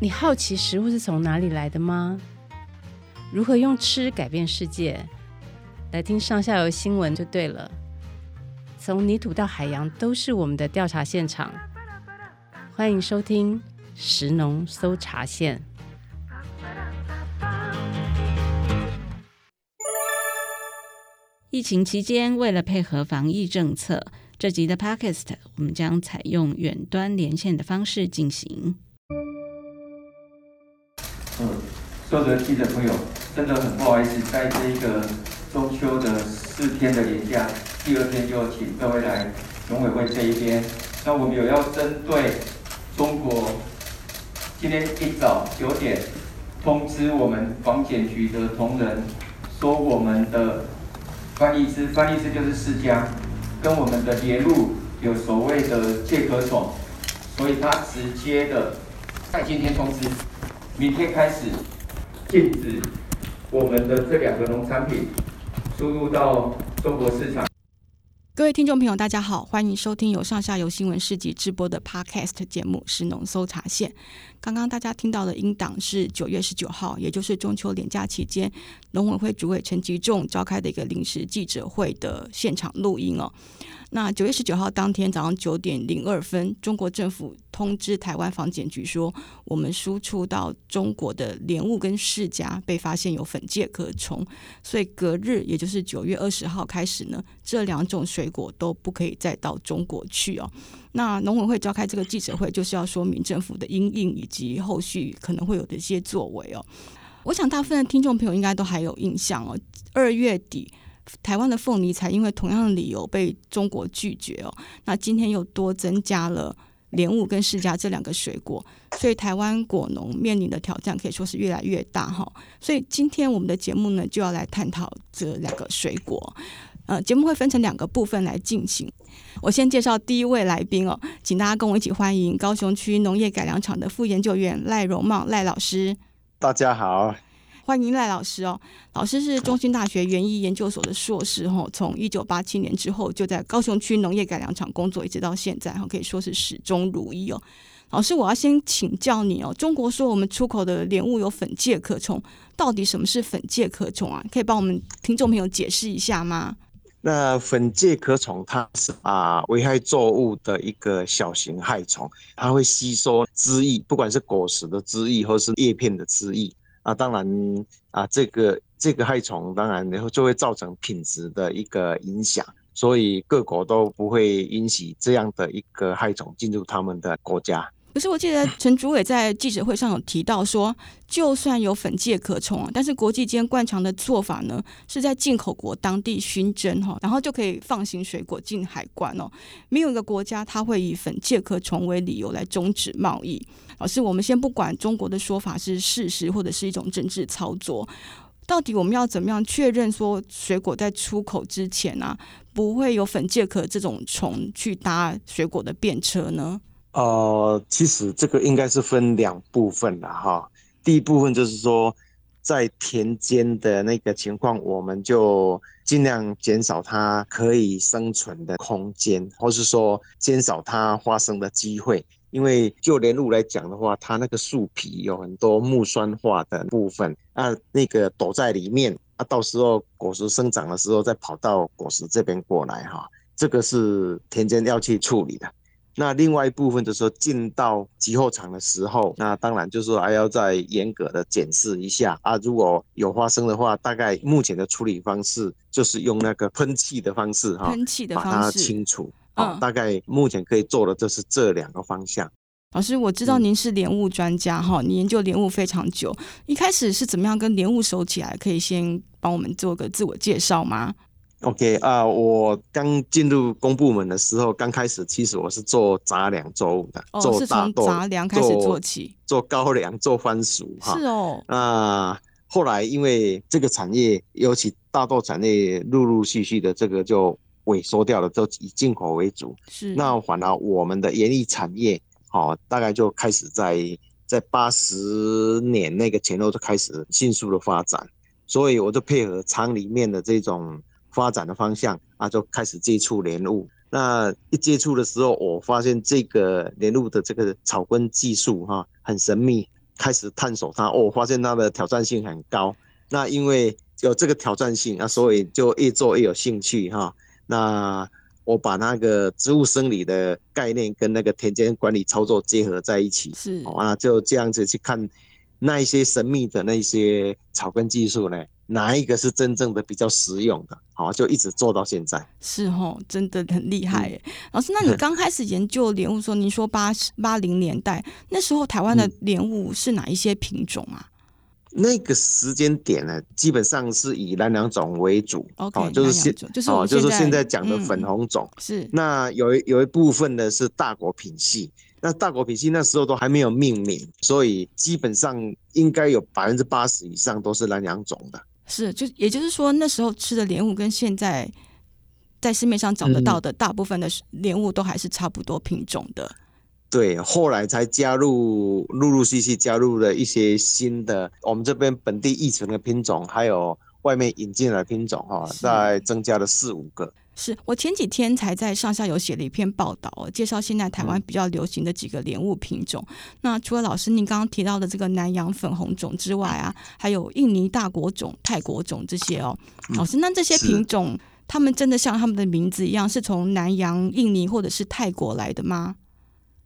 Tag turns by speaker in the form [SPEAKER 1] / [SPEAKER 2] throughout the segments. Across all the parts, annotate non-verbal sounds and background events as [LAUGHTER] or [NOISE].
[SPEAKER 1] 你好奇食物是从哪里来的吗？如何用吃改变世界？来听上下游新闻就对了。从泥土到海洋，都是我们的调查现场。欢迎收听食农搜查线。疫情期间，为了配合防疫政策，这集的 Podcast 我们将采用远端连线的方式进行。
[SPEAKER 2] 嗯，所有的记者朋友，真的很不好意思，在这一个中秋的四天的连假，第二天就请各位来农委会这一边。那我们有要针对中国，今天一早九点通知我们防检局的同仁，说我们的翻译师，翻译师就是释迦，跟我们的莲雾有所谓的介壳虫，所以他直接的在今天通知。明天开始禁止我们的这两个农产品输入到中国市场。
[SPEAKER 1] 各位听众朋友，大家好，欢迎收听由上下游新闻市集直播的 Podcast 节目《是农搜查线》。刚刚大家听到的音档是九月十九号，也就是中秋连假期间，农委会主委陈吉仲召开的一个临时记者会的现场录音哦。那九月十九号当天早上九点零二分，中国政府通知台湾防检局说，我们输出到中国的莲雾跟释迦被发现有粉介壳虫，所以隔日，也就是九月二十号开始呢，这两种水果都不可以再到中国去哦。那农委会召开这个记者会，就是要说明政府的因应以及后续可能会有的一些作为哦。我想大部分的听众朋友应该都还有印象哦，二月底。台湾的凤梨才因为同样的理由被中国拒绝哦，那今天又多增加了莲雾跟释迦这两个水果，所以台湾果农面临的挑战可以说是越来越大哈。所以今天我们的节目呢，就要来探讨这两个水果。呃，节目会分成两个部分来进行。我先介绍第一位来宾哦，请大家跟我一起欢迎高雄区农业改良场的副研究员赖荣茂赖老师。
[SPEAKER 3] 大家好。
[SPEAKER 1] 欢迎赖老师哦，老师是中兴大学园艺研究所的硕士哈，从一九八七年之后就在高雄区农业改良场工作，一直到现在哈，可以说是始终如一哦。老师，我要先请教你哦，中国说我们出口的莲雾有粉介壳虫，到底什么是粉介壳虫啊？可以帮我们听众朋友解释一下吗？
[SPEAKER 3] 那粉介壳虫它是啊危害作物的一个小型害虫，它会吸收汁液，不管是果实的汁液或是叶片的汁液。啊，当然啊，这个这个害虫当然然后就会造成品质的一个影响，所以各国都不会允许这样的一个害虫进入他们的国家。
[SPEAKER 1] 可是我记得陈主委在记者会上有提到说，就算有粉介壳虫啊，但是国际间惯常的做法呢，是在进口国当地熏蒸哈，然后就可以放行水果进海关哦。没有一个国家他会以粉介壳虫为理由来终止贸易。老师，我们先不管中国的说法是事实或者是一种政治操作，到底我们要怎么样确认说水果在出口之前啊，不会有粉介壳这种虫去搭水果的便车呢？
[SPEAKER 3] 呃，其实这个应该是分两部分的哈。第一部分就是说，在田间的那个情况，我们就尽量减少它可以生存的空间，或是说减少它发生的机会。因为就莲雾来讲的话，它那个树皮有很多木酸化的部分，啊，那个躲在里面，啊，到时候果实生长的时候再跑到果实这边过来哈，这个是田间要去处理的。那另外一部分就是说，进到集货场的时候，那当然就是说还要再严格的检视一下啊。如果有发生的话，大概目前的处理方式就是用那个喷气的方式哈，
[SPEAKER 1] 喷气的方式
[SPEAKER 3] 把它清除。啊、嗯，大概目前可以做的就是这两个方向。
[SPEAKER 1] 老师，我知道您是莲雾专家哈、嗯，你研究莲雾非常久，一开始是怎么样跟莲雾熟起来？可以先帮我们做个自我介绍吗
[SPEAKER 3] ？OK 啊，我刚进入公部门的时候，刚开始其实我是做杂粮作物的，
[SPEAKER 1] 哦、
[SPEAKER 3] 做大豆，
[SPEAKER 1] 杂粮开始做起，
[SPEAKER 3] 做高粱，[LAUGHS] 做番薯哈。
[SPEAKER 1] 是哦。
[SPEAKER 3] 那后来因为这个产业，尤其大豆产业，陆陆续续的这个就萎缩掉了，都以进口为主。
[SPEAKER 1] 是。
[SPEAKER 3] 那反而我们的园艺产业，好、哦，大概就开始在在八十年那个前后就开始迅速的发展，所以我就配合厂里面的这种。发展的方向啊，就开始接触莲雾。那一接触的时候，我发现这个莲雾的这个草根技术哈、啊，很神秘，开始探索它，哦，发现它的挑战性很高。那因为有这个挑战性啊，所以就越做越有兴趣哈。那我把那个植物生理的概念跟那个田间管理操作结合在一起，
[SPEAKER 1] 是
[SPEAKER 3] 啊，就这样子去看那一些神秘的那些草根技术呢，哪一个是真正的比较实用的？好，就一直做到现在。
[SPEAKER 1] 是哦，真的很厉害耶。嗯、老师，那你刚开始研究莲雾说，[LAUGHS] 您说八十八零年代那时候台湾的莲雾是哪一些品种啊？
[SPEAKER 3] 那个时间点呢，基本上是以南洋种为主
[SPEAKER 1] ，OK，
[SPEAKER 3] 哦，就是现
[SPEAKER 1] 就是
[SPEAKER 3] 哦，就是现在讲的粉红种。
[SPEAKER 1] 嗯、是。
[SPEAKER 3] 那有一有一部分呢是大果品系，那大果品系那时候都还没有命名，所以基本上应该有百分之八十以上都是南洋种的。
[SPEAKER 1] 是，就也就是说那时候吃的莲雾跟现在在市面上找得到的大部分的莲雾都还是差不多品种的。
[SPEAKER 3] 对，后来才加入，陆陆续续加入了一些新的，我们这边本地育成的品种，还有外面引进来的品种，哈，再增加了四五个。
[SPEAKER 1] 是我前几天才在上下游写了一篇报道，介绍现在台湾比较流行的几个莲雾品种。嗯、那除了老师您刚刚提到的这个南洋粉红种之外啊，还有印尼大果种、泰国种这些哦。老师，那这些品种，他们真的像他们的名字一样，是从南洋、印尼或者是泰国来的吗？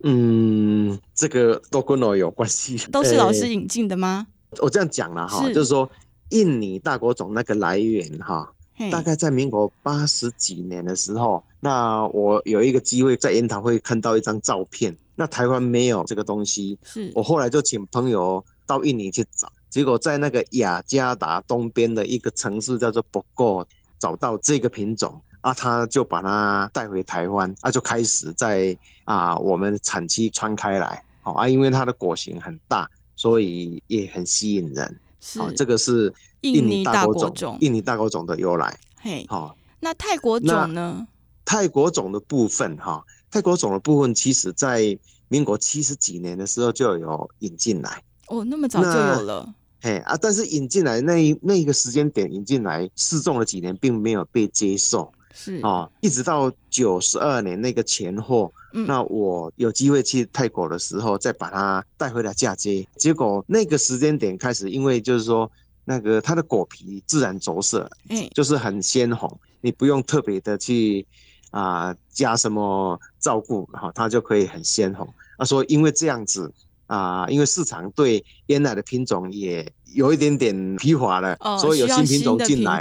[SPEAKER 3] 嗯，这个都跟我有关系，
[SPEAKER 1] 都是老师引进的吗？
[SPEAKER 3] 欸、我这样讲了哈，就是说印尼大果种那个来源哈，大概在民国八十几年的时候，那我有一个机会在研讨会看到一张照片，那台湾没有这个东西，是我后来就请朋友到印尼去找，结果在那个雅加达东边的一个城市叫做博果找到这个品种。啊，他就把它带回台湾，啊，就开始在啊我们产区穿开来，好啊，因为它的果型很大，所以也很吸引人。好，啊、这个是印尼大果种，印尼大果种的由来。
[SPEAKER 1] 嘿，好、啊，那泰国种呢？
[SPEAKER 3] 泰国种的部分，哈、啊，泰国种的部分，其实在民国七十几年的时候就有引进来。
[SPEAKER 1] 哦，那么早就有了。
[SPEAKER 3] 嘿啊，但是引进来那那个时间点引进来试种了几年，并没有被接受。是哦，一直到九十二年那个前后，嗯，那我有机会去泰国的时候，再把它带回来嫁接。结果那个时间点开始，因为就是说，那个它的果皮自然着色，嗯，就是很鲜红，你不用特别的去啊、呃、加什么照顾，哈，它就可以很鲜红。他说，因为这样子。啊，因为市场对椰奶的品种也有一点点疲乏了，哦、所以有新品种进来，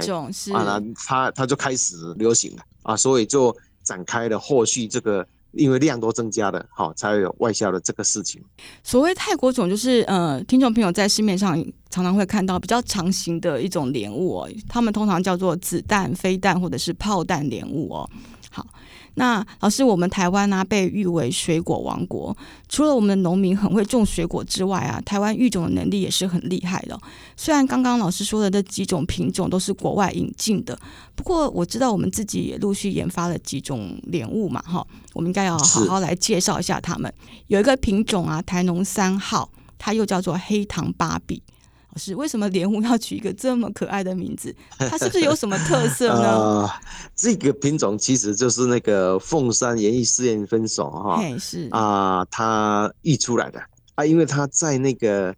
[SPEAKER 3] 啊，它它就开始流行了啊，所以就展开了后续这个，因为量都增加了，好、哦，才有外销的这个事情。
[SPEAKER 1] 所谓泰国种，就是呃，听众朋友在市面上常常会看到比较长形的一种莲雾哦，他们通常叫做子弹、飞弹或者是炮弹莲雾哦。好。那老师，我们台湾呢、啊、被誉为水果王国，除了我们的农民很会种水果之外啊，台湾育种的能力也是很厉害的。虽然刚刚老师说的这几种品种都是国外引进的，不过我知道我们自己也陆续研发了几种莲雾嘛，哈，我们应该要好好来介绍一下它们。有一个品种啊，台农三号，它又叫做黑糖芭比。是为什么莲雾要取一个这么可爱的名字？它是不是有什么特色呢？[LAUGHS]
[SPEAKER 3] 呃、这个品种其实就是那个凤山园艺试验分所哈，是啊、呃，它育出来的啊，因为它在那个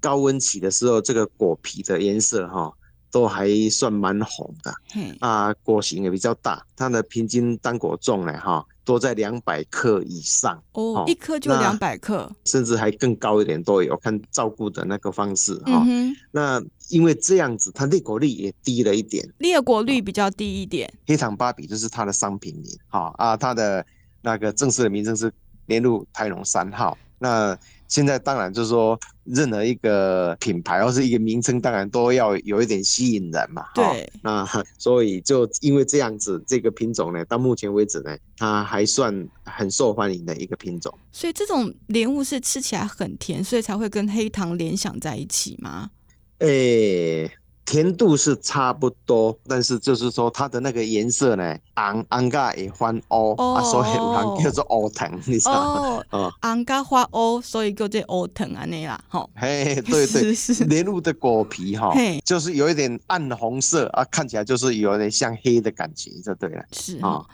[SPEAKER 3] 高温期的时候，这个果皮的颜色哈都还算蛮红的，啊，果型也比较大，它的平均单果重呢哈。都在两百克以上
[SPEAKER 1] 哦，一颗就两百克，
[SPEAKER 3] 甚至还更高一点都有，看照顾的那个方式哈、嗯。那因为这样子，它裂果率也低了一点，
[SPEAKER 1] 裂果率比较低一点。
[SPEAKER 3] 黑糖芭比就是它的商品名，哈啊，它的那个正式的名称是莲雾台农三号。那现在当然就是说，任何一个品牌或是一个名称，当然都要有一点吸引人嘛。对。那 [LAUGHS] 所以就因为这样子，这个品种呢，到目前为止呢，它还算很受欢迎的一个品种。
[SPEAKER 1] 所以这种莲雾是吃起来很甜，所以才会跟黑糖联想在一起吗？
[SPEAKER 3] 诶、欸。甜度是差不多，但是就是说它的那个颜色呢，红红咖也翻乌，啊，所以有人叫做乌藤，你知道吗？哦，
[SPEAKER 1] 红咖发乌，所以叫做乌藤啊，那啦，吼，
[SPEAKER 3] 嘿，对对，[LAUGHS] 莲雾的果皮哈，就是有一点暗红色啊，看起来就是有点像黑的感觉，就对了。
[SPEAKER 1] 是啊，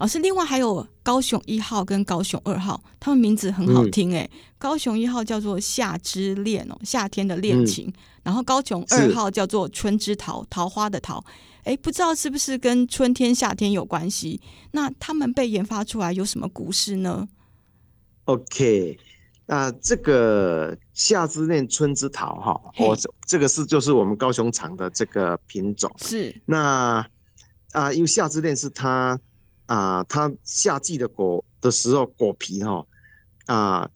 [SPEAKER 1] 老师，另外还有高雄一号跟高雄二号，他们名字很好听哎。嗯、高雄一号叫做夏之恋哦，夏天的恋情。嗯、然后高雄二号叫做春之桃，桃花的桃。哎，不知道是不是跟春天、夏天有关系？那他们被研发出来有什么故事呢
[SPEAKER 3] ？OK，那这个夏之恋、春之桃哈，我嘿这个是就是我们高雄厂的这个品种。
[SPEAKER 1] 是
[SPEAKER 3] 那啊，因为夏之恋是它啊，它夏季的果的时候果皮哈啊，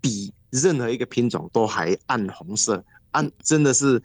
[SPEAKER 3] 比任何一个品种都还暗红色，暗真的是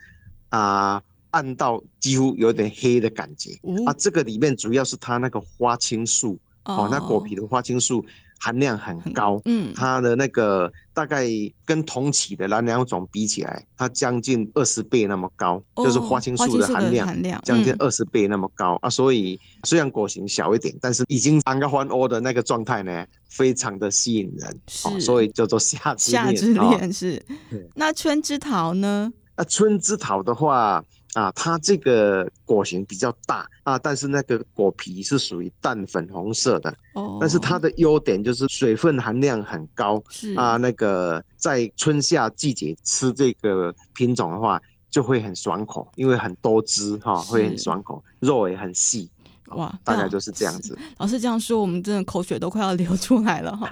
[SPEAKER 3] 啊。暗到几乎有点黑的感觉、嗯、啊！这个里面主要是它那个花青素哦，那果皮的花青素含量很高，嗯，它的那个大概跟同期的那两种比起来，它将近二十倍那么高，哦、就是花青素的含量将近二十倍那么高、嗯、啊！所以虽然果型小一点，但是已经安个欢欧的那个状态呢，非常的吸引人，是哦、所以叫做夏之恋。
[SPEAKER 1] 夏之恋是，哦、那春之桃呢？
[SPEAKER 3] 那春之桃的话。啊，它这个果形比较大啊，但是那个果皮是属于淡粉红色的。哦。但是它的优点就是水分含量很高。是啊，那个在春夏季节吃这个品种的话，就会很爽口，因为很多汁哈，会很爽口，肉也很细。哇，大概就是这样子。[LAUGHS]
[SPEAKER 1] 老师这样说，我们真的口水都快要流出来了哈。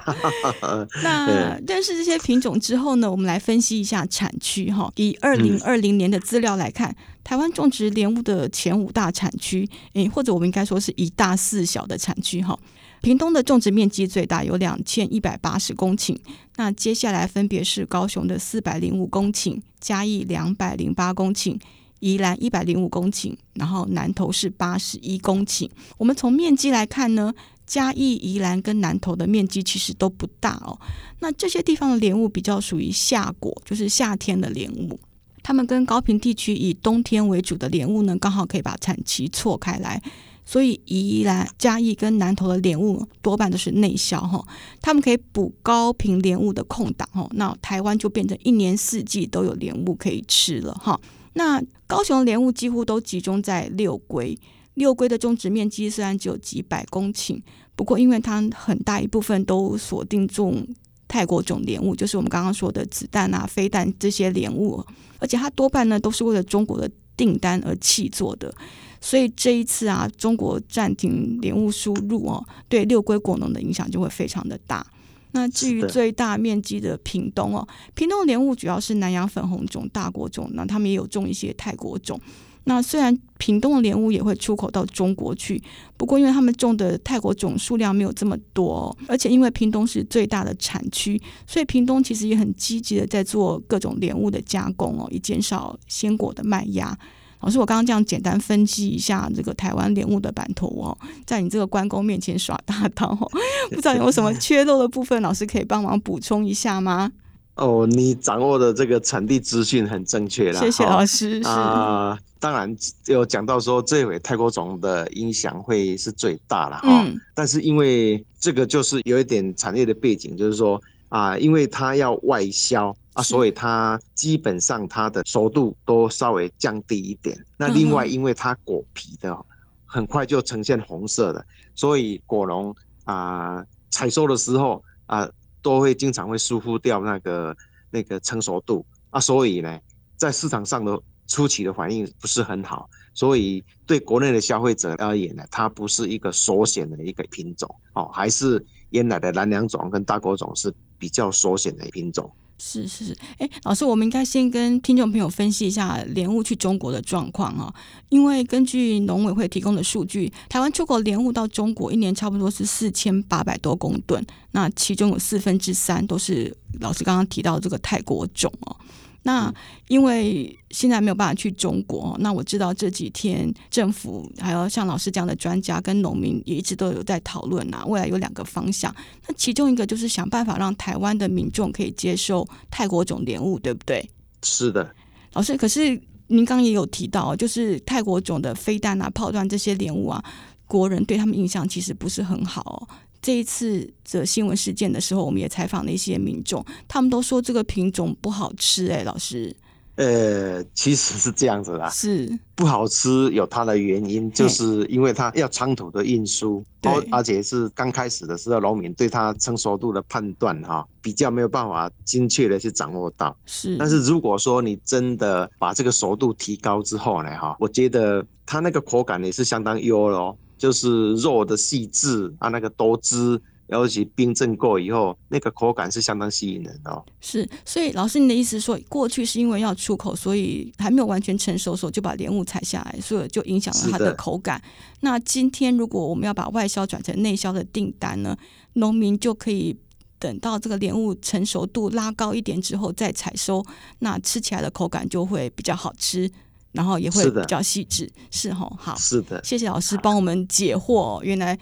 [SPEAKER 1] [LAUGHS] 那认识这些品种之后呢，我们来分析一下产区哈。以二零二零年的资料来看，嗯、台湾种植莲雾的前五大产区，诶，或者我们应该说是一大四小的产区哈。屏东的种植面积最大，有两千一百八十公顷。那接下来分别是高雄的四百零五公顷，嘉义两百零八公顷。宜兰一百零五公顷，然后南投是八十一公顷。我们从面积来看呢，嘉义、宜兰跟南投的面积其实都不大哦。那这些地方的莲雾比较属于夏果，就是夏天的莲雾。他们跟高屏地区以冬天为主的莲雾呢，刚好可以把产期错开来。所以宜兰、嘉义跟南投的莲雾多半都是内销哈，他们可以补高屏莲雾的空档哈。那台湾就变成一年四季都有莲雾可以吃了哈。那高雄莲雾几乎都集中在六龟，六龟的种植面积虽然只有几百公顷，不过因为它很大一部分都锁定种泰国种莲雾，就是我们刚刚说的子弹啊、飞弹这些莲雾，而且它多半呢都是为了中国的订单而契作的，所以这一次啊，中国暂停莲雾输入哦，对六龟果农的影响就会非常的大。那至于最大面积的屏东哦，屏东的莲雾主要是南洋粉红种、大果种，那他们也有种一些泰国种。那虽然屏东的莲雾也会出口到中国去，不过因为他们种的泰国种数量没有这么多，而且因为屏东是最大的产区，所以屏东其实也很积极的在做各种莲雾的加工哦，以减少鲜果的卖压。老师，我刚刚这样简单分析一下这个台湾莲雾的版图哦，在你这个关公面前耍大刀哦，[LAUGHS] 不知道有什么缺漏的部分，老师可以帮忙补充一下吗？
[SPEAKER 3] 哦，你掌握的这个产地资讯很正确啦，
[SPEAKER 1] 谢谢老师。
[SPEAKER 3] 啊，当然有讲到说这回泰国种的影响会是最大了哈，嗯，但是因为这个就是有一点产业的背景，就是说啊，因为它要外销。啊，所以它基本上它的熟度都稍微降低一点。那另外，因为它果皮的很快就呈现红色的，所以果农啊采收的时候啊都会经常会疏忽掉那个那个成熟度啊，所以呢，在市场上的初期的反应不是很好。所以对国内的消费者而言呢，它不是一个首选的一个品种哦，还是原来的南洋种跟大果种是比较首选的品种。
[SPEAKER 1] 是是是，哎，老师，我们应该先跟听众朋友分析一下莲雾去中国的状况啊，因为根据农委会提供的数据，台湾出口莲雾到中国一年差不多是四千八百多公吨，那其中有四分之三都是老师刚刚提到这个泰国种哦。那因为现在没有办法去中国，那我知道这几天政府还有像老师这样的专家跟农民也一直都有在讨论呐。未来有两个方向，那其中一个就是想办法让台湾的民众可以接受泰国种莲雾，对不对？
[SPEAKER 3] 是的，
[SPEAKER 1] 老师。可是您刚刚也有提到，就是泰国种的飞弹啊、炮弹这些莲雾啊，国人对他们印象其实不是很好。这一次的新闻事件的时候，我们也采访了一些民众，他们都说这个品种不好吃。哎，老师，
[SPEAKER 3] 呃，其实是这样子啦，
[SPEAKER 1] 是。
[SPEAKER 3] 不好吃有它的原因，就是因为它要长途的运输，而而且是刚开始的时候，农民对它成熟度的判断哈，比较没有办法精确的去掌握到。
[SPEAKER 1] 是，
[SPEAKER 3] 但是如果说你真的把这个熟度提高之后呢，哈，我觉得它那个口感也是相当优咯，就是肉的细致啊，那个多汁。尤其冰镇过以后，那个口感是相当吸引人的哦。
[SPEAKER 1] 是，所以老师，你的意思说，过去是因为要出口，所以还没有完全成熟的时候就把莲雾采下来，所以就影响了它的口感。那今天如果我们要把外销转成内销的订单呢，农民就可以等到这个莲雾成熟度拉高一点之后再采收，那吃起来的口感就会比较好吃。然后也会比较细致，是吼，好，
[SPEAKER 3] 是的，
[SPEAKER 1] 谢谢老师帮我们解惑。原来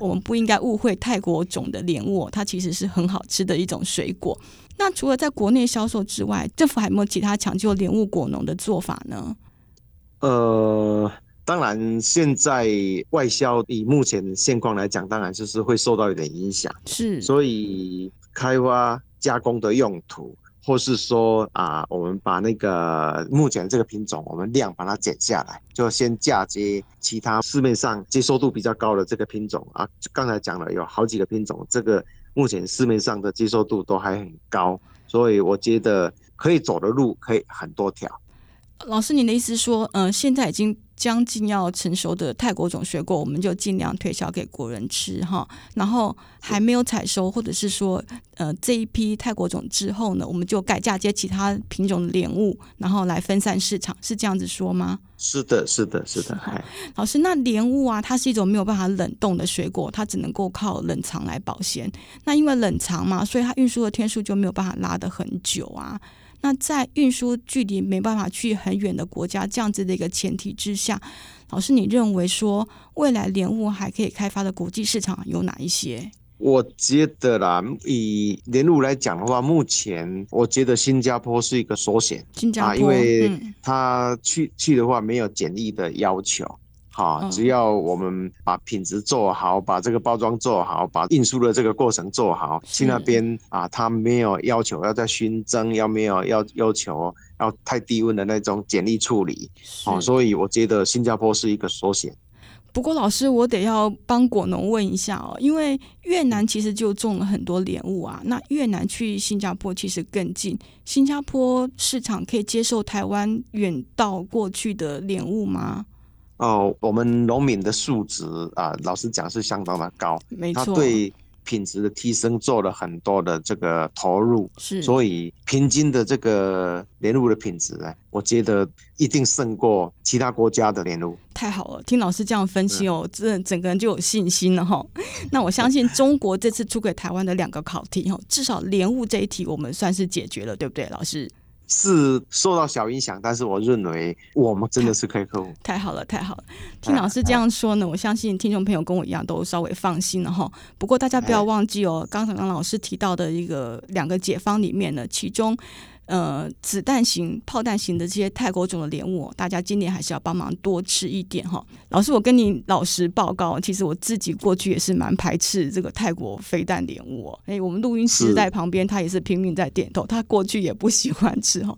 [SPEAKER 1] 我们不应该误会泰国种的莲雾，它其实是很好吃的一种水果。那除了在国内销售之外，政府还有没有其他抢救莲雾果农的做法呢？
[SPEAKER 3] 呃，当然，现在外销以目前现况来讲，当然就是会受到一点影响，
[SPEAKER 1] 是，
[SPEAKER 3] 所以开发加工的用途。或是说啊，我们把那个目前这个品种，我们量把它减下来，就先嫁接其他市面上接受度比较高的这个品种啊。刚才讲了有好几个品种，这个目前市面上的接受度都还很高，所以我觉得可以走的路可以很多条。
[SPEAKER 1] 老师，您的意思说，嗯、呃，现在已经将近要成熟的泰国种水果，我们就尽量推销给国人吃哈。然后还没有采收，或者是说，呃，这一批泰国种之后呢，我们就改嫁接其他品种的莲雾，然后来分散市场，是这样子说吗？
[SPEAKER 3] 是的，是的，是的。
[SPEAKER 1] 老师，那莲雾啊，它是一种没有办法冷冻的水果，它只能够靠冷藏来保鲜。那因为冷藏嘛，所以它运输的天数就没有办法拉得很久啊。那在运输距离没办法去很远的国家这样子的一个前提之下，老师，你认为说未来莲雾还可以开发的国际市场有哪一些？
[SPEAKER 3] 我觉得啦，以莲雾来讲的话，目前我觉得新加坡是一个首选，
[SPEAKER 1] 新加坡，
[SPEAKER 3] 因为他去去的话没有检疫的要求。好，只要我们把品质做好，把这个包装做好，把运输的这个过程做好，去那边啊，他没有要求要再熏蒸，要没有要要求要太低温的那种简易处理。好，所以我觉得新加坡是一个首选。
[SPEAKER 1] 不过老师，我得要帮果农问一下哦，因为越南其实就种了很多莲雾啊，那越南去新加坡其实更近，新加坡市场可以接受台湾远道过去的莲雾吗？
[SPEAKER 3] 哦，我们农民的素质啊，老实讲是相当的高，
[SPEAKER 1] 没错，
[SPEAKER 3] 他对品质的提升做了很多的这个投入，
[SPEAKER 1] 是，
[SPEAKER 3] 所以平均的这个莲雾的品质呢，我觉得一定胜过其他国家的莲雾。
[SPEAKER 1] 太好了，听老师这样分析哦，这整个人就有信心了哈。[LAUGHS] 那我相信中国这次出给台湾的两个考题哈，至少莲雾这一题我们算是解决了，对不对，老师？
[SPEAKER 3] 是受到小影响，但是我认为我们真的是可以克服。
[SPEAKER 1] 太好了，太好了！听老师这样说呢，我相信听众朋友跟我一样都稍微放心了哈。不过大家不要忘记哦，刚才刚老师提到的一个两个解方里面呢，其中。呃，子弹型、炮弹型的这些泰国种的莲雾，大家今年还是要帮忙多吃一点哈。老师，我跟你老实报告，其实我自己过去也是蛮排斥这个泰国飞弹莲雾。哎，我们录音师在旁边，他也是拼命在点头，他过去也不喜欢吃哈。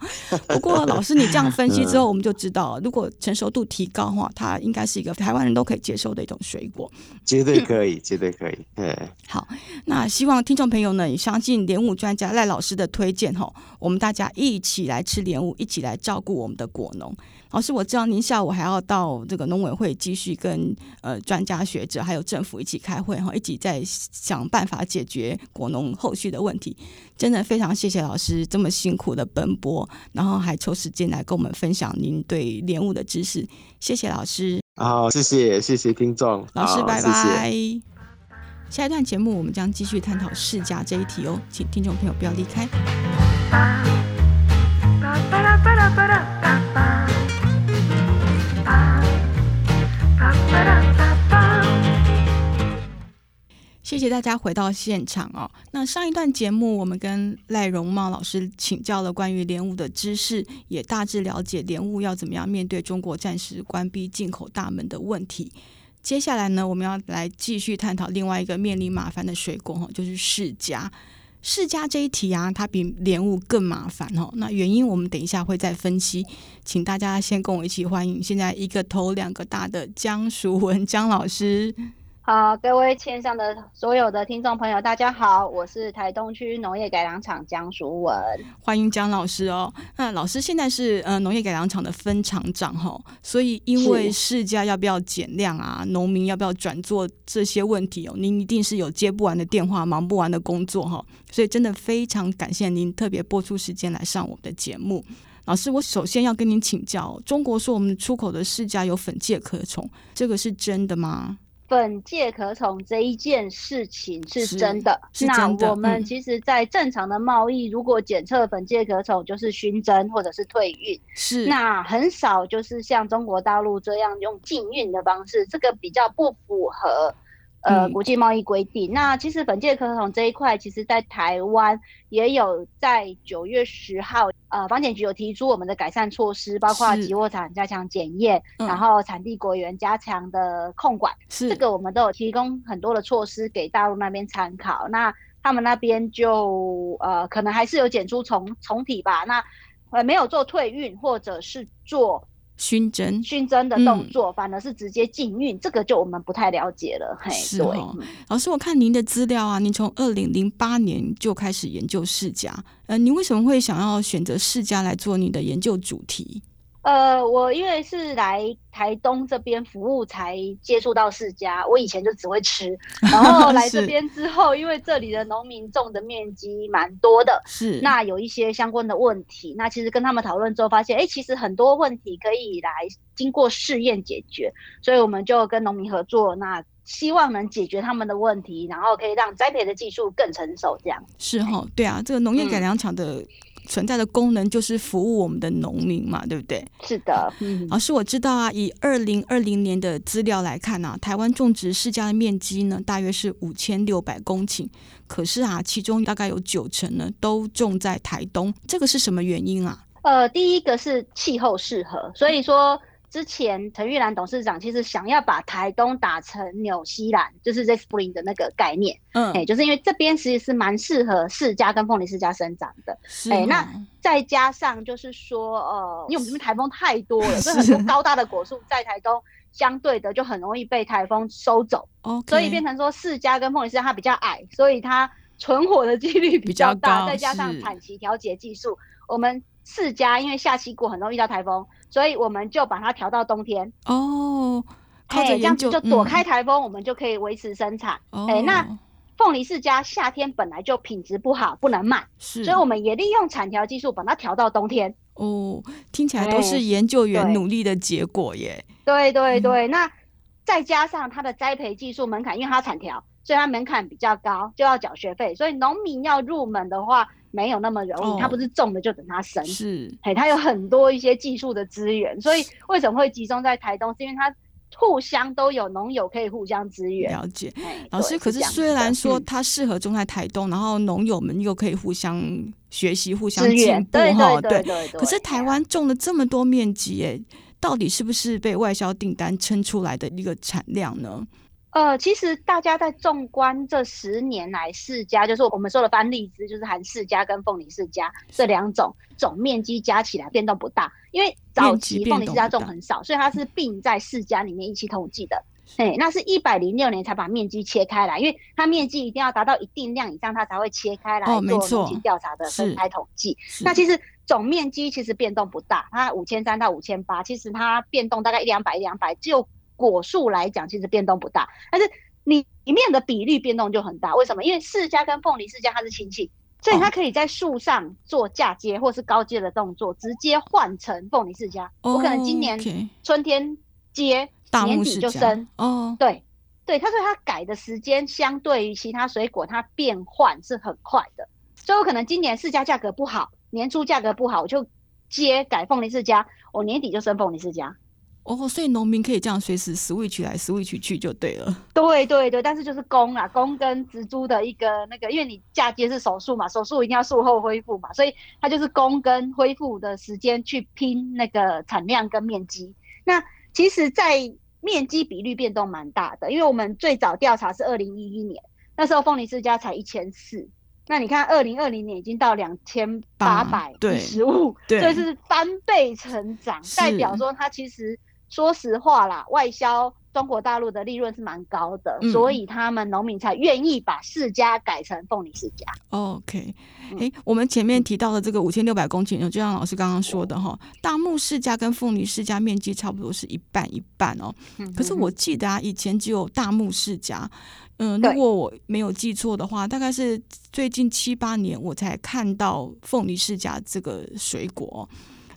[SPEAKER 1] 不过老师你这样分析之后，[LAUGHS] 我们就知道，如果成熟度提高的话，它应该是一个台湾人都可以接受的一种水果。
[SPEAKER 3] 绝对可以，绝对可以。对，
[SPEAKER 1] 好，那希望听众朋友呢，也相信莲雾专家赖老师的推荐哈，我们大家一起来吃莲雾，一起来照顾我们的果农。老师，我知道您下午还要到这个农委会继续跟呃专家学者还有政府一起开会哈，一起在想办法解决果农后续的问题。真的非常谢谢老师这么辛苦的奔波，然后还抽时间来跟我们分享您对莲雾的知识。谢谢老师。
[SPEAKER 3] 好，谢谢谢谢听众。
[SPEAKER 1] 老师拜拜。谢谢。下一段节目我们将继续探讨释迦这一题哦，请听众朋友不要离开。谢谢大家回到现场哦。那上一段节目，我们跟赖荣茂老师请教了关于莲雾的知识，也大致了解莲雾要怎么样面对中国暂时关闭进口大门的问题。接下来呢，我们要来继续探讨另外一个面临麻烦的水果，就是释迦。世家这一题啊，它比莲雾更麻烦哦。那原因我们等一下会再分析，请大家先跟我一起欢迎现在一个头两个大的江淑文江老师。
[SPEAKER 4] 好，各位线上的所有的听众朋友，大家好，我是台东区农业改良场江淑文，
[SPEAKER 1] 欢迎江老师哦。那老师现在是呃农业改良场的分场长哈，所以因为释迦要不要减量啊，农民要不要转做这些问题哦，您一定是有接不完的电话，忙不完的工作哈，所以真的非常感谢您特别播出时间来上我们的节目。老师，我首先要跟您请教，中国说我们出口的释迦有粉介壳虫，这个是真的吗？
[SPEAKER 4] 粉介壳虫这一件事情是真的。那我们其实，在正常的贸易，嗯、如果检测粉介壳虫，就是熏蒸或者是退运。是。那很少就是像中国大陆这样用禁运的方式，这个比较不符合。呃，国际贸易规定，嗯。那其实粉介壳虫这一块，其实在台湾也有在九月十号，呃，房检局有提出我们的改善措施，包括集货场加强检验，然后产地果园加强的控管。是这个我们都有提供很多的措施给大陆那边参考。那他们那边就呃，可能还是有检出虫虫体吧。那呃，没有做退运或者是做。
[SPEAKER 1] 熏蒸
[SPEAKER 4] 熏蒸的动作，反而是直接禁运，嗯，这个就我们不太了解了。嘿，是哦，
[SPEAKER 1] 老师，我看您的资料啊，您从二零零八年就开始研究释迦，呃，你为什么会想要选择释迦来做你的研究主题？
[SPEAKER 4] 呃，我因为是来台东这边服务才接触到世家，我以前就只会吃，[LAUGHS] 然后来这边之后，因为这里的农民种的面积蛮多的，是。那有一些相关的问题，那其实跟他们讨论之后发现，哎，其实很多问题可以来经过试验解决，所以我们就跟农民合作，那希望能解决他们的问题，然后可以让栽培的技术更成熟，这样。
[SPEAKER 1] 是哈，对啊，这个农业改良场的。嗯存在的功能就是服务我们的农民嘛，对不对？
[SPEAKER 4] 是的，嗯，
[SPEAKER 1] 老师，我知道啊，以二零二零年的资料来看啊，台湾种植释迦的面积呢，大约是五千六百公顷，可是啊，其中大概有九成呢都种在台东，这个是什么原因啊？
[SPEAKER 4] 呃，第一个是气候适合，所以说。之前陈玉兰董事长其实想要把台东打成纽西兰，就是 z e Spring 的那个概念，嗯，哎、欸，就是因为这边其实是蛮适合释迦跟凤梨释迦生长的，哎、欸，那再加上就是说，呃，因为我们这边台风太多了，[LAUGHS] 所以很多高大的果树在台东相对的就很容易被台风收走.所以变成说释迦跟凤梨释迦它比较矮，所以它存活的几率比较大，较再加上产期调节技术，我们释迦因为下期果很容易遇到台风。所以我们就把它调到冬天哦，哎、欸，这样子就躲开台风、嗯，我们就可以维持生产。哎、哦欸，那凤梨世家夏天本来就品质不好，不能卖，是，所以我们也利用产调技术把它调到冬天。
[SPEAKER 1] 哦，听起来都是研究员努力的结果耶。
[SPEAKER 4] 对对对，对、嗯，那再加上它的栽培技术门槛，因为它产调，所以它门槛比较高，就要缴学费。所以农民要入门的话。没有那么容易，它不是种的就等它生，是，嘿，它有很多一些技术的资源，所以为什么会集中在台东？是因为它互相都有农友可以互相支援。
[SPEAKER 1] 了解，老师，可是虽然说它适合种在台东，嗯、然后农友们又可以互相学习、互相进步，哈，对，对，可是台湾种了这么多面积，哎，到底是不是被外销订单撑出来的一个产量呢？
[SPEAKER 4] 呃，其实大家在纵观这十年来，世家就是我们说的番荔枝，就是含世家跟凤梨世家这两种总面积加起来变动不大，因为早期凤梨世家种很少，所以它是并在世家里面一起统计的。哎，那是一百零六年才把面积切开来，因为它面积一定要达到一定量以上，它才会切开来做农情调查的分开统计。那其实总面积其实变动不大，它五千三到五千八，其实它变动大概一两百一两百就。果树来讲，其实变动不大，但是里面的比率变动就很大。为什么？因为释迦跟凤梨释迦它是亲戚，所以它可以在树上做嫁接或是高接的动作，直接换成凤梨释迦。我可能今年春天接，年底就生。哦，对对，它说它改的时间相对于其他水果，它变换是很快的。所以我可能今年释迦价格不好，年初价格不好，我就接改凤梨释迦，我年底就生凤梨释迦。
[SPEAKER 1] 哦，所以农民可以这样随时 switch 来 switch 去就对了。[LAUGHS]
[SPEAKER 4] 对对对，但是就是工啊，工跟植株的一个那个，因为你嫁接是手术嘛，手术一定要术后恢复嘛，所以它就是工跟恢复的时间去拼那个产量跟面积。那其实，在面积比率变动蛮大的，因为我们最早调查是二零一一年，那时候凤梨世家才一千四，那你看，二零二零年已经到两千八百一十五，
[SPEAKER 1] 对，
[SPEAKER 4] 所以是翻倍成长，代表说它其实说实话啦，外销中国大陆的利润是蛮高的，嗯，所以他们农民才愿意把世家改成凤梨世家。
[SPEAKER 1] OK，哎，欸，我们前面提到的这个五千六百公顷，就像老师刚刚说的哈，大木世家跟凤梨世家面积差不多是一半一半哦。可是我记得啊，以前只有大木世家。嗯，如果我没有记错的话，大概是最近七八年我才看到凤梨世家这个水果。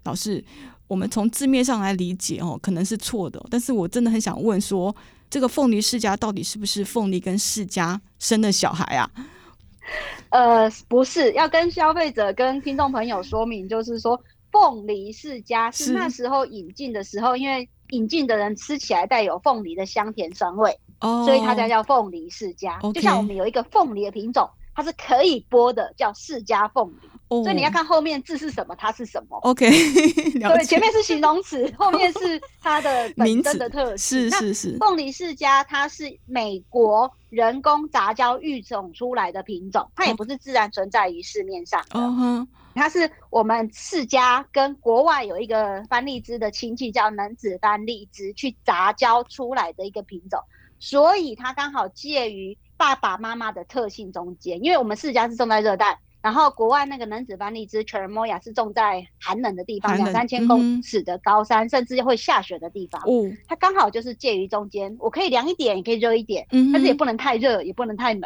[SPEAKER 1] 老师，我们从字面上来理解哦，可能是错的，但是我真的很想问说，这个凤梨世家到底是不是凤梨跟世家生的小孩啊？[LAUGHS]
[SPEAKER 4] 呃，不是，要跟消费者跟听众朋友说明，就是说凤梨世家是那时候引进的时候，因为引进的人吃起来带有凤梨的香甜酸味。哦、oh，所以它才叫凤梨世家就像我们有一个凤梨的品种，它是可以剥的，叫世家凤梨。Oh. 所以你要看后面字是什么，它是什么。OK，[LAUGHS] 对，前面是形容词，[LAUGHS] 后面是它的本身的特性。是是是。凤梨世家它是美国人工杂交育种出来的品种，它也不是自然存在于市面上的。Uh -huh. 它是我们世家跟国外有一个番荔枝的亲戚叫能子番荔枝去杂交出来的一个品种。所以它刚好介于爸爸妈妈的特性中间，因为我们世家是种在热带，然后国外那个能子班荔枝 Cherimoya 是种在寒冷的地方，两三千公尺的高山，嗯，甚至会下雪的地方。嗯，它刚好就是介于中间，我可以凉一点，也可以热一点，嗯，但是也不能太热，也不能太冷。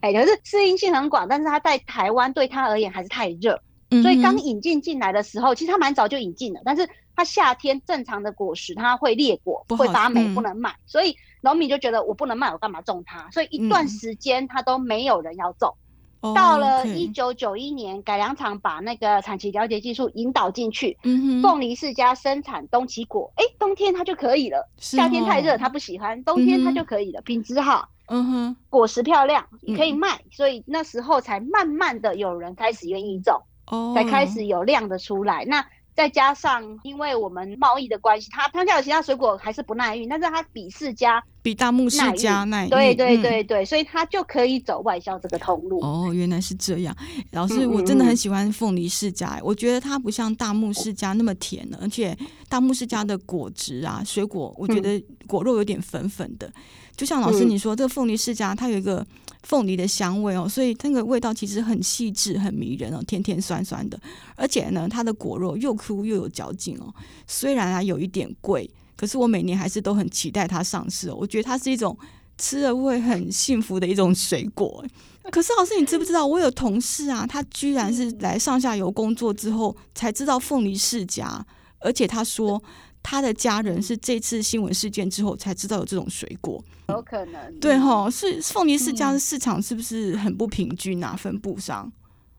[SPEAKER 4] 哎，可是适应性很广，但是它在台湾对它而言还是太热，嗯，所以刚引进进来的时候，其实它蛮早就引进了，但是它夏天正常的果实它会裂果，会发霉，不能卖，嗯，所以。农民就觉得我不能卖，我干嘛种它？所以一段时间它都没有人要种。嗯、到了一九九一年，改良厂把那个产期调节技术引导进去，嗯、凤梨世家生产冬奇果，哎、欸，冬天它就可以了。夏天太热，它不喜欢，冬天它就可以了，嗯、品质好，嗯哼，果实漂亮，可以卖、嗯。所以那时候才慢慢的有人开始愿意种，哦，才开始有量的出来。那再加上，因为我们贸易的关系，它它家有其他水果还是不耐运，但是它比释迦
[SPEAKER 1] 比大木释迦耐运，
[SPEAKER 4] 对对对对、嗯，所以它就可以走外销这个通路。
[SPEAKER 1] 哦，原来是这样。老师，我真的很喜欢凤梨释迦，我觉得它不像大木释迦那么甜，而且大木释迦的果汁啊，水果，我觉得果肉有点粉粉的。就像老师你说，这个凤梨世家它有一个。凤梨的香味哦，所以那个味道其实很细致、很迷人哦，甜甜酸酸的，而且呢，它的果肉又 Q 又有嚼劲哦。虽然它有一点贵，可是我每年还是都很期待它上市哦。我觉得它是一种吃了会很幸福的一种水果。可是老师，你知不知道我有同事啊，他居然是来上下游工作之后才知道凤梨世家，而且他说。他的家人是这次新闻事件之后才知道有这种水果，
[SPEAKER 4] 有可能
[SPEAKER 1] 对吼，是凤梨世家的市场是不是很不平均啊？分布上，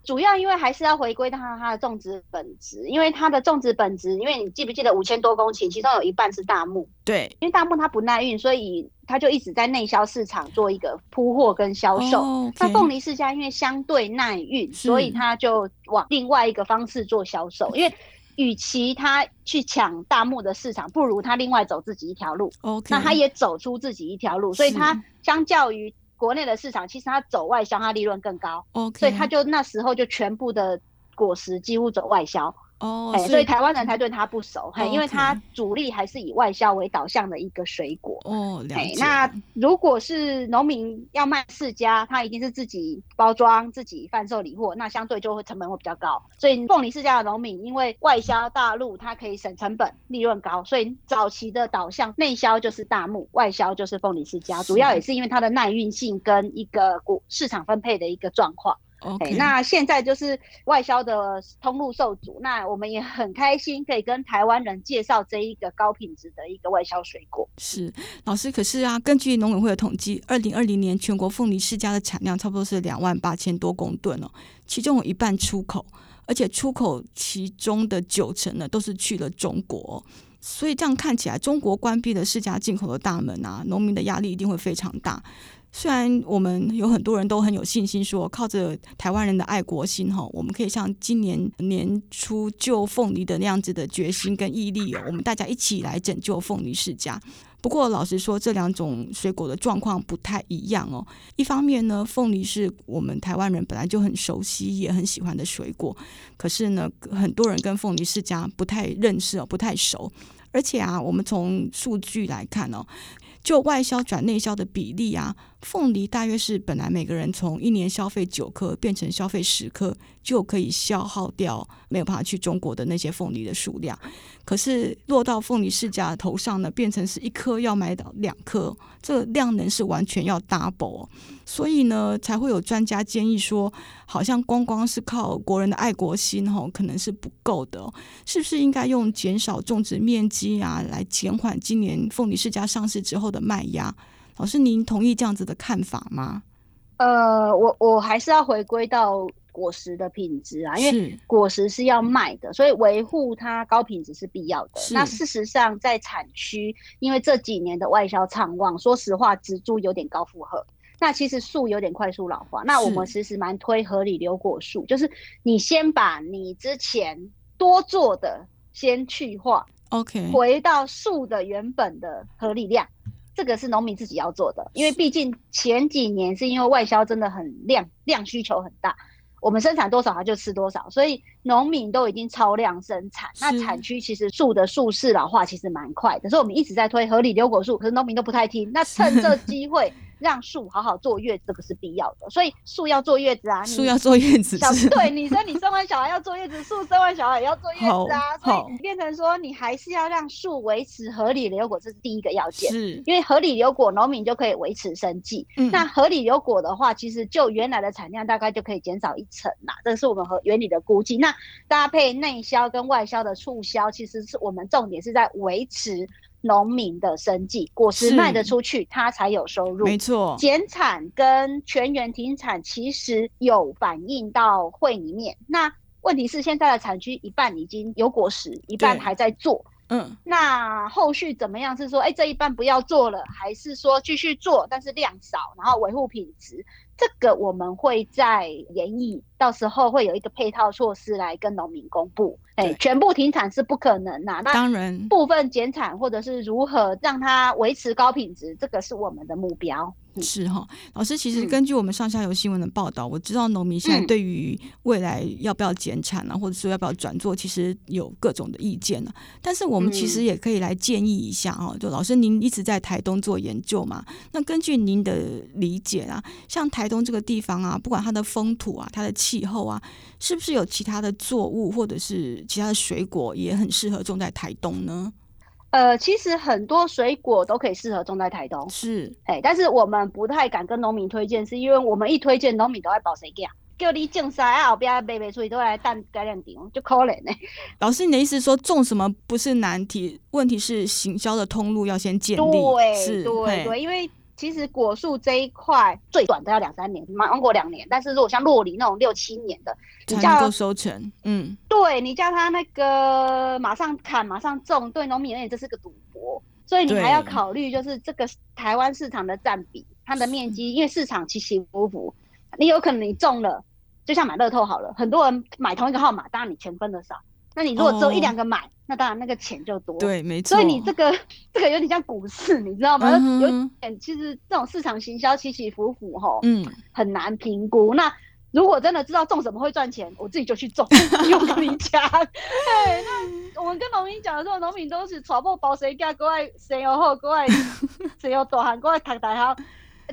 [SPEAKER 4] 主要因为还是要回归到它它的种植本质，因为它的种植本质，因为你记不记得五千多公顷，其中有一半是大木，对，因为大木它不耐运，所以它就一直在内销市场做一个铺货跟销售。Oh, okay. 那凤梨世家因为相对耐运，所以它就往另外一个方式做销售，因为。与其他去抢大木的市场，不如他另外走自己一条路。那他也走出自己一条路，所以他相较于国内的市场，其实他走外销，他利润更高。所以他就那时候就全部的果实几乎走外销。哦、oh，所以台湾人才对它不熟，因为它主力还是以外销为导向的一个水果。哦、oh，了解。那如果是农民要卖世家，他一定是自己包装、自己贩售理货，那相对就会成本会比较高。所以凤梨世家的农民，因为外销大陆，它可以省成本、利润高，所以早期的导向内销就是大木，外销就是凤梨世家，主要也是因为它的耐运性跟一个股市场分配的一个状况。OK，那现在就是外销的通路受阻，那我们也很开心可以跟台湾人介绍这一个高品质的一个外销水果。
[SPEAKER 1] 是老师，可是啊，根据农委会的统计，二零二零年全国凤梨世家的产量差不多是两万八千多公吨哦，其中有一半出口，而且出口其中的九成呢都是去了中国，所以这样看起来，中国关闭了世家进口的大门啊，农民的压力一定会非常大。虽然我们有很多人都很有信心说，靠着台湾人的爱国心哈，我们可以像今年年初救凤梨的那样子的决心跟毅力哦，我们大家一起来拯救凤梨世家。不过，老实说，这两种水果的状况不太一样哦。一方面呢，凤梨是我们台湾人本来就很熟悉也很喜欢的水果，可是呢，很多人跟凤梨世家不太认识哦，不太熟。而且啊，我们从数据来看哦。就外销转内销的比例啊，凤梨大约是本来每个人从一年消费九颗变成消费十颗，就可以消耗掉没有办法去中国的那些凤梨的数量。可是落到凤梨世家头上呢，变成是一颗要买到两颗，这个量能是完全要 double。所以呢，才会有专家建议说，好像光光是靠国人的爱国心吼，可能是不够的，是不是应该用减少种植面积啊，来减缓今年凤梨世家上市之后的卖压？老师，您同意这样子的看法吗？
[SPEAKER 4] 呃，我我还是要回归到果实的品质啊，因为果实是要卖的，所以维护它高品质是必要的。那事实上，在产区，因为这几年的外销畅旺，说实话，植株有点高负荷。那其实树有点快速老化，那我们其实蛮推合理留果树，就是你先把你之前多做的先去化
[SPEAKER 1] ，OK，
[SPEAKER 4] 回到树的原本的合理量，这个是农民自己要做的，因为毕竟前几年是因为外销真的很量量需求很大，我们生产多少他就吃多少，所以农民都已经超量生产，那产区其实树的树势老化其实蛮快的，所以我们一直在推合理留果树，可是农民都不太听，那趁这 [LAUGHS] 机会。让树好好坐月子，这个是必要的。所以树要坐月子啊，
[SPEAKER 1] 树要坐月子。
[SPEAKER 4] 对，女生你生完小孩要坐月子，树生完小孩也要坐月子啊。所以变成说，你还是要让树维持合理留果，这是第一个要件。是，因为合理留果，农民就可以维持生计。嗯。那合理留果的话，其实就原来的产量大概就可以减少一成啦。这是我们和原理的估计。那搭配内销跟外销的促销，其实是我们重点是在维持。农民的生计，果实卖得出去，他才有收入。
[SPEAKER 1] 没错，
[SPEAKER 4] 减产跟全员停产其实有反映到会里面。那问题是，现在的产区一半已经有果实，一半还在做。嗯，那后续怎么样？是说，哎、欸，这一半不要做了，还是说继续做，但是量少，然后维护品质？这个我们会在研议，到时候会有一个配套措施来跟农民公布。哎，全部停产是不可能呐、啊，那当然部分减产或者是如何让它维持高品质，这个是我们的目标。
[SPEAKER 1] 是哈，老师，其实根据我们上下游新闻的报道，嗯、我知道农民现在对于未来要不要减产啊，嗯、或者说要不要转做，其实有各种的意见呢、啊。但是我们其实也可以来建议一下哦，就老师您一直在台东做研究嘛，那根据您的理解啊，像台东这个地方啊，不管它的风土啊，它的气候啊，是不是有其他的作物或者是其他的水果也很适合种在台东呢？
[SPEAKER 4] 呃，其实很多水果都可以适合种在台东，
[SPEAKER 1] 是，
[SPEAKER 4] 哎，但是我们不太敢跟农民推荐，是因为我们一推荐，农民都爱保谁家，叫你种啥啊，后边卖卖出去都来蛋改良点，就可怜呢。
[SPEAKER 1] 老师，你的意思说种什么不是难题，问题是行销的通路要先建立，
[SPEAKER 4] 对，
[SPEAKER 1] 是，
[SPEAKER 4] 对对，因为。其实果树这一块最短都要两三年，芒果两年，但是如果像洛梨那种六七年的，
[SPEAKER 1] 你叫才能够收成。嗯，
[SPEAKER 4] 对，你叫他那个马上砍马上种，对农民而言这是个赌博，所以你还要考虑就是这个台湾市场的占比，它的面积，因为市场起起伏伏，你有可能你种了，就像买乐透好了，很多人买同一个号码，当然你钱分的少。那你如果只有一两个买，哦，那当然那个钱就多。
[SPEAKER 1] 对，没错。
[SPEAKER 4] 所以你这个这个有点像股市，你知道吗？嗯、有点其实这种市场行销起起伏伏，吼，嗯，很难评估。那如果真的知道种什么会赚钱，我自己就去种，不用跟你讲。对，[LAUGHS] 那我们跟农民讲的时候，农民都是传播保谁家过来谁又好过来谁有大汉过来读大学，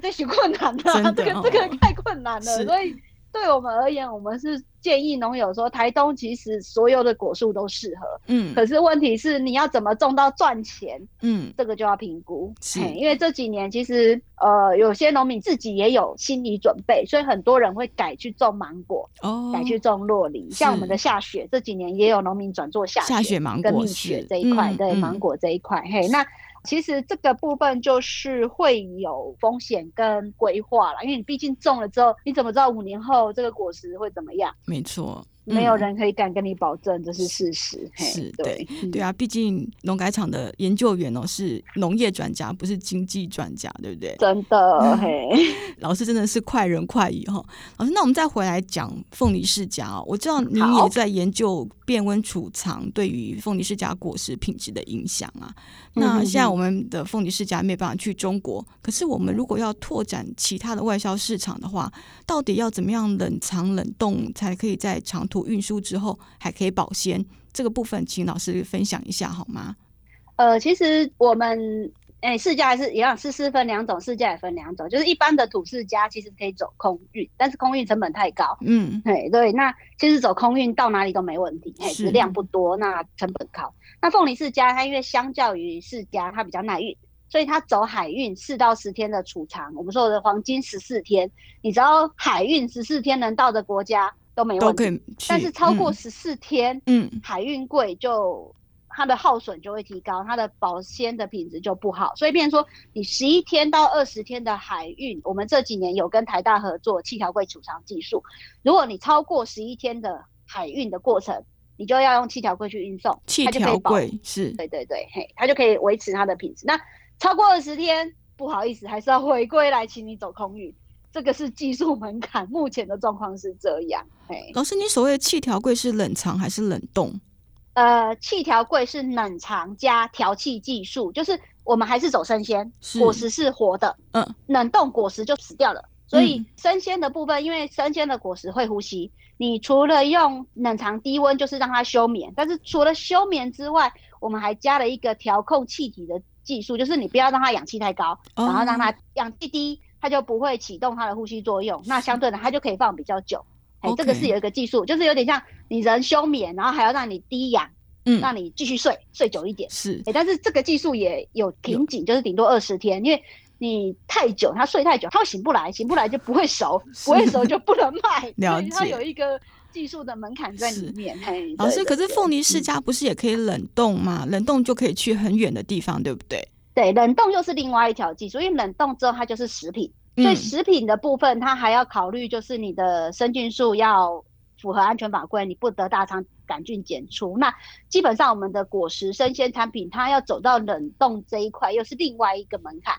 [SPEAKER 4] 这是困难的，哦，这个这个太困难了，所以。对我们而言，我们是建议农友说，台东其实所有的果树都适合，嗯，可是问题是你要怎么种到赚钱，嗯，这个就要评估，是，因为这几年其实呃有些农民自己也有心理准备，所以很多人会改去种芒果，哦，改去种洛梨，像我们的下雪这几年也有农民转做下雪，
[SPEAKER 1] 下雪芒果
[SPEAKER 4] 跟蜜雪这一块，对，芒果这一块，嘿，那。其实这个部分就是会有风险跟规划啦，因为你毕竟种了之后，你怎么知道五年后这个果实会怎么样？
[SPEAKER 1] 没错，
[SPEAKER 4] 没有人可以敢跟你保证这是事实。
[SPEAKER 1] 是，
[SPEAKER 4] 对，
[SPEAKER 1] 对啊，毕竟农改场的研究员哦是农业专家，不是经济专家，对不对？
[SPEAKER 4] 真的，嘿，[LAUGHS]
[SPEAKER 1] 老师真的是快人快语哈。老师，那我们再回来讲凤梨世家哦，我知道您也在研究变温储藏对于凤梨世家果实品质的影响啊。那现在我们的凤梨世家没有办法去中国，可是我们如果要拓展其他的外销市场的话，到底要怎么样冷藏冷冻才可以在长途运输之后还可以保鲜？这个部分请老师分享一下好吗？
[SPEAKER 4] 呃，其实我们诶、欸、世家还是一样，是是分两种，世家也分两种，就是一般的土世家其实可以走空运，但是空运成本太高。嗯，对对，那其实走空运到哪里都没问题，质量不多，那成本高。那凤梨世家它因为相较于世家它比较耐运。所以它走海运四到十天的储藏，我们说的黄金十四天，你只要海运十四天能到的国家都没问题。但是超过十四天，嗯，海运贵就它的耗损就会提高，它的保鲜的品质就不好。所以变成说，你十一天到二十天的海运，我们这几年有跟台大合作气条柜储藏技术。如果你超过十一天的海运的过程，你就要用气条柜去运送，
[SPEAKER 1] 气条柜是，
[SPEAKER 4] 对对对，嘿，它就可以维持它的品质。那超过二十天，不好意思，还是要回归来，请你走空运。这个是技术门槛，目前的状况是这样。哎，
[SPEAKER 1] 老师，你所谓的气条柜是冷藏还是冷冻？
[SPEAKER 4] 呃，气条柜是冷藏加调气技术，就是我们还是走生鲜，果实是活的。嗯，冷冻果实就死掉了。所以生鲜的部分，因为生鲜的果实会呼吸，你除了用冷藏低温，就是让它休眠。但是除了休眠之外，我们还加了一个调控气体的。技术就是你不要让它氧气太高，然后让它氧气低，它就不会启动它的呼吸作用。那相对的，它就可以放比较久。哎，这个是有一个技术，就是有点像你人休眠，然后还要让你低氧，嗯，让你继续睡睡久一点。是，哎，但是这个技术也有瓶颈，就是顶多二十天，因为你太久，他睡太久，他会醒不来，醒不来就不会熟，[LAUGHS] 不会熟就不能卖。了解，它有一个。技术的门槛在里面。嘿，
[SPEAKER 1] 老师，可是凤梨世家不是也可以冷冻吗？嗯、冷冻就可以去很远的地方，对不对？
[SPEAKER 4] 对，冷冻又是另外一条技术，因为冷冻之后它就是食品，嗯、所以食品的部分它还要考虑，就是你的生菌数要符合安全法规，你不得大肠杆菌检出。那基本上我们的果实生鲜产品，它要走到冷冻这一块，又是另外一个门槛。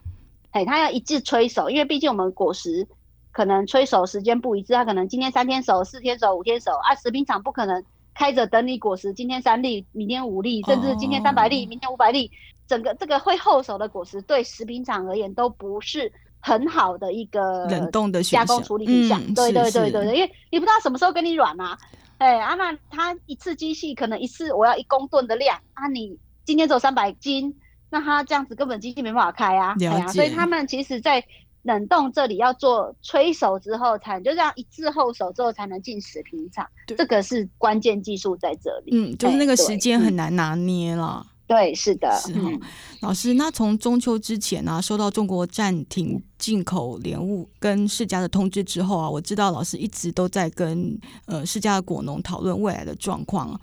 [SPEAKER 4] 哎，它要一致催熟，因为毕竟我们果实。可能催熟时间不一致，它可能今天三天熟，四天熟，五天熟啊。食品厂不可能开着等你果实，今天三粒，明天五粒，甚至今天三百粒，明天五百粒。整个这个会后熟的果实，对食品厂而言都不是很好的一个
[SPEAKER 1] 冷冻的
[SPEAKER 4] 加工处理品项。对对对对对，因为你不知道什么时候给你软啊。哎啊，那他一次机器可能一次我要一公吨的量啊，你今天只有三百斤，那他这样子根本机器没办法开啊。所以他们其实，在冷冻这里要做催熟之后才，就这样一次后熟之后才能进食品厂，这个是关键技术在这里。
[SPEAKER 1] 嗯，就是那个时间很难拿捏了。
[SPEAKER 4] 对，是的。
[SPEAKER 1] 是哈，老师，那从中秋之前呢、啊，收到中国暂停进口莲雾跟世家的通知之后啊，我知道老师一直都在跟呃世家的果农讨论未来的状况。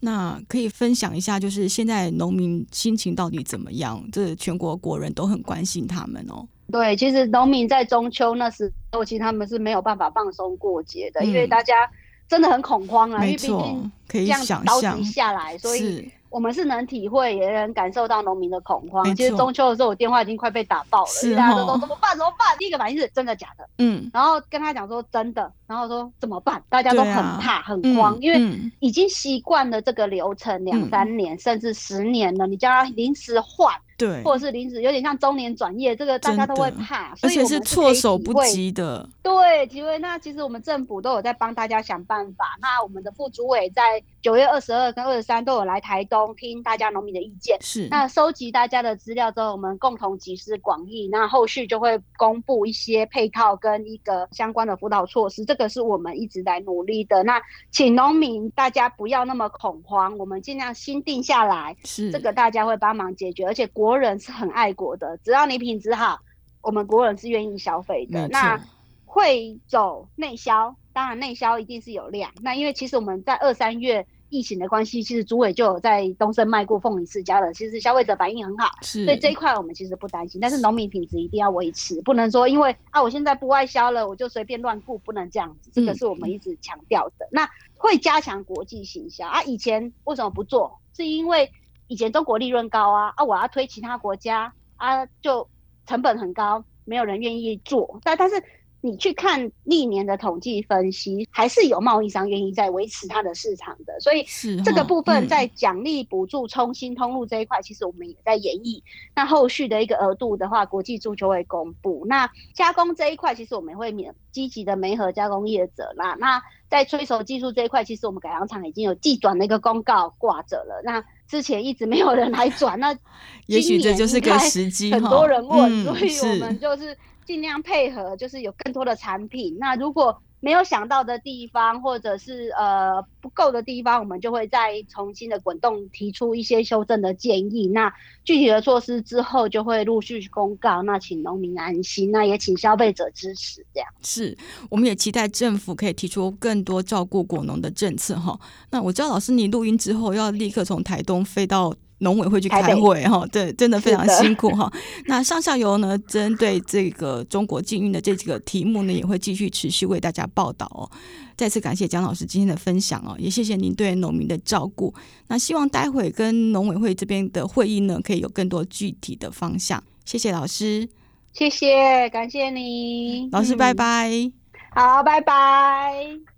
[SPEAKER 1] 那可以分享一下，就是现在农民心情到底怎么样？这全国国人都很关心他们哦。
[SPEAKER 4] 对，其实农民在中秋那时候，其实他们是没有办法放松过节的，嗯、因为大家真的很恐慌啊，因为毕竟这样刀击下来，所以。我们是能体会，也能感受到农民的恐慌。其实中秋的时候，我电话已经快被打爆了，哦、大家都说怎么办？怎么办？第一个反应是真的假的？嗯，然后跟他讲说真的，然后说怎么办？大家都很怕、啊、很慌，嗯、因为已经习惯了这个流程两三年、嗯、甚至十年了，你叫他临时换。对，或者是临时有点像中年转业，这个大家都会怕，所以是
[SPEAKER 1] 措手不及的。
[SPEAKER 4] 对，几位。那其实我们政府都有在帮大家想办法。那我们的副主委在九月二十二跟二十三都有来台东听大家农民的意见。是。那收集大家的资料之后，我们共同集思广益。那后续就会公布一些配套跟一个相关的辅导措施。这个是我们一直在努力的。那请农民大家不要那么恐慌，我们尽量心定下来。是。这个大家会帮忙解决，而且国。国人是很爱国的，只要你品质好，我们国人是愿意消费的。那会走内销，当然内销一定是有量。那因为其实我们在二三月疫情的关系，其实主委就有在东升卖过凤梨世家了，其实消费者反应很好，所以这一块我们其实不担心。但是农民品质一定要维持，不能说因为啊我现在不外销了，我就随便乱顾，不能这样子，这个是我们一直强调的。嗯、那会加强国际行销啊，以前为什么不做？是因为以前中国利润高啊，啊我要推其他国家啊，就成本很高，没有人愿意做。但但是。你去看历年的统计分析，还是有贸易商愿意在维持它的市场的，所以这个部分在奖励补助创新通路这一块，其实我们也在研议。那后续的一个额度的话，国际处就会公布。那加工这一块，其实我们会免积极的媒合加工业者啦。那在催熟技术这一块，其实我们改良厂已经有技转的一个公告挂着了。那之前一直没有人来转，那 [LAUGHS]
[SPEAKER 1] 也许这就是个时机。
[SPEAKER 4] 很多人问，所以我们就是。尽量配合，就是有更多的产品。那如果没有想到的地方，或者是呃不够的地方，我们就会再重新的滚动提出一些修正的建议。那具体的措施之后就会陆续公告。那请农民安心，那也请消费者支持。这样
[SPEAKER 1] 是，我们也期待政府可以提出更多照顾果农的政策哈。那我知道老师你录音之后要立刻从台东飞到。农委会去开会哈，对，真的非常辛苦哈。那上下游呢，针对这个中国禁运的这几个题目呢，也会继续持续为大家报道哦。再次感谢蒋老师今天的分享哦，也谢谢您对农民的照顾。那希望待会跟农委会这边的会议呢，可以有更多具体的方向。谢谢老师，
[SPEAKER 4] 谢谢，感谢你，
[SPEAKER 1] 老师，拜拜。
[SPEAKER 4] 嗯，好，拜拜。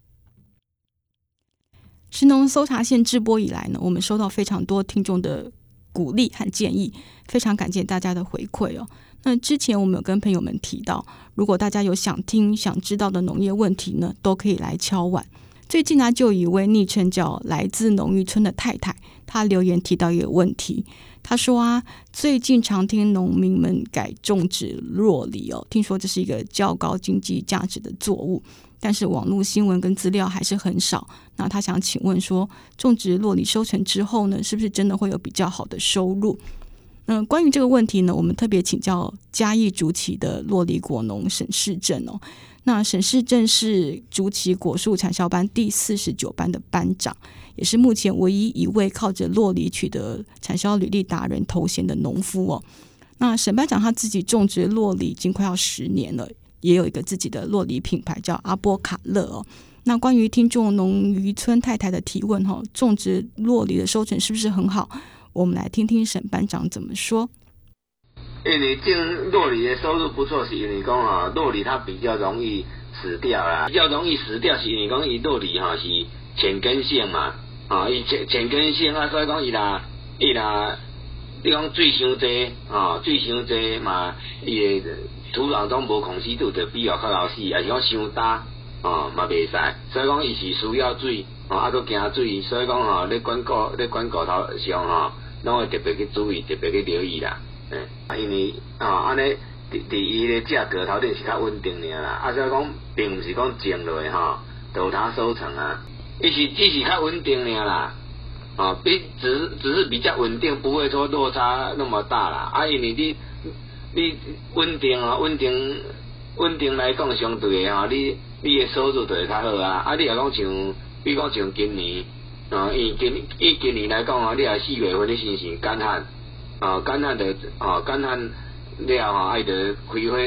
[SPEAKER 1] 食农搜查线直播以来呢，我们收到非常多听众的鼓励和建议，非常感谢大家的回馈哦。那之前我们有跟朋友们提到，如果大家有想听、想知道的农业问题呢，都可以来敲碗。最近呢，就有一位昵称叫来自农渔村的太太，她留言提到一个问题，她说啊，最近常听农民们改种植酪梨哦，听说这是一个较高经济价值的作物。但是网络新闻跟资料还是很少。那他想请问说，种植洛梨收成之后呢，是不是真的会有比较好的收入？嗯，关于这个问题呢，我们特别请教嘉义竹崎的洛梨果农沈世正哦。那沈世正是竹崎果树产销班第四十九班的班长，也是目前唯一一位靠着洛梨取得产销履历达人头衔的农夫哦。那沈班长他自己种植洛梨已经快要十年了。也有一个自己的洛梨品牌叫阿波卡乐哦。那关于听众农渔村太太的提问哈，种植洛梨的收成是不是很好？我们来听听沈班长怎么说。
[SPEAKER 5] 因为种洛梨的收入不错，是因为讲啊，洛梨它比较容易死掉啦，比较容易死掉是因为讲伊洛梨哈是浅根性嘛，啊，伊浅浅根性啊，所以讲伊啦伊啦，你讲水伤济啊，水伤济嘛，伊。土壤中无空气度，就比较较老死，也是讲伤大，哦，嘛袂使。所以讲伊是需要水，哦，啊，搁惊水，所以讲吼，咧管顾咧管顾头上吼，拢会特别去注意，特别去留意啦。诶，因为啊，安尼伫伫伊个价格头顶是较稳定尔啦。啊，所以讲并毋是讲种落吼，都他收成啊，伊是只是较稳定尔啦。啊，比只只是比较稳定，不会说落差那么大啦。啊，因为你。你稳定啊，稳定稳定来讲，相对的吼，你你的收入就会较好啊。啊，你若讲像，比如讲像今年啊，以今以今年来讲啊，你若四月份你先是干旱啊，干旱的啊，干旱了啊，爱得开花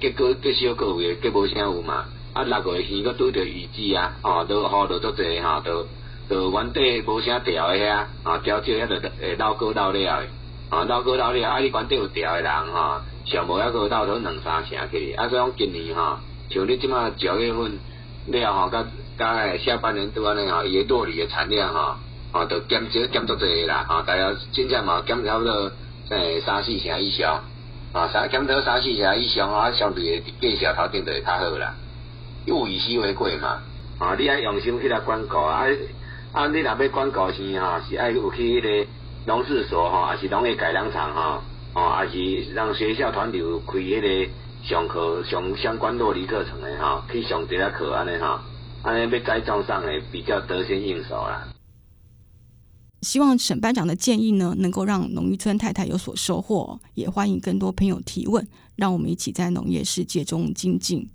[SPEAKER 5] 结果结小个月，结无啥有嘛。啊，六月份佫拄着雨季啊，哦，都雨落足济哈，都都原地无啥调的遐啊，调少遐着会老高老了的。啊，老哥老了，啊，你管底有调的人哈，上无遐个到头两三成去，啊，所以讲今年哈，像你即马九月份了吼，甲甲诶下半年拄安尼吼，伊个酪梨的产量哈，啊，都减少减足济啦，啊，大家真正嘛减差不多诶三四成以上，啊，三减少三四成以上啊，相对诶计价头顶就会较好啦，物以稀为贵嘛，啊，你爱用心去来管顾啊，啊，你若要管顾是哈，是爱有去迄个。农事所哈，还是农业改良场哈，哦，还是让学校团体开迄个上课上相关落地课程的哈，去上这个课安尼哈，安尼要栽种上诶比较得心应手啦。
[SPEAKER 1] 希望沈班长的建议呢，能够让农渔村太太有所收获，也欢迎更多朋友提问，让我们一起在农业世界中精进。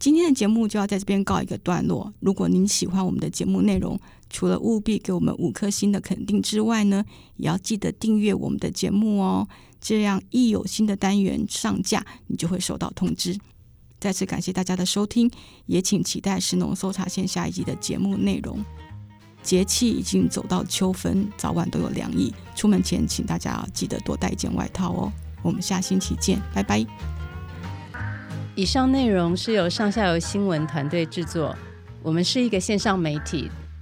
[SPEAKER 1] 今天的节目就要在这边告一个段落。如果您喜欢我们的节目内容，除了务必给我们五颗星的肯定之外呢，也要记得订阅我们的节目哦。这样一有新的单元上架，你就会收到通知。再次感谢大家的收听，也请期待石农搜查线下一集的节目内容。节气已经走到秋分，早晚都有凉意，出门前请大家记得多带一件外套哦。我们下星期见，拜拜。
[SPEAKER 6] 以上内容是由上下游新闻团队制作，我们是一个线上媒体。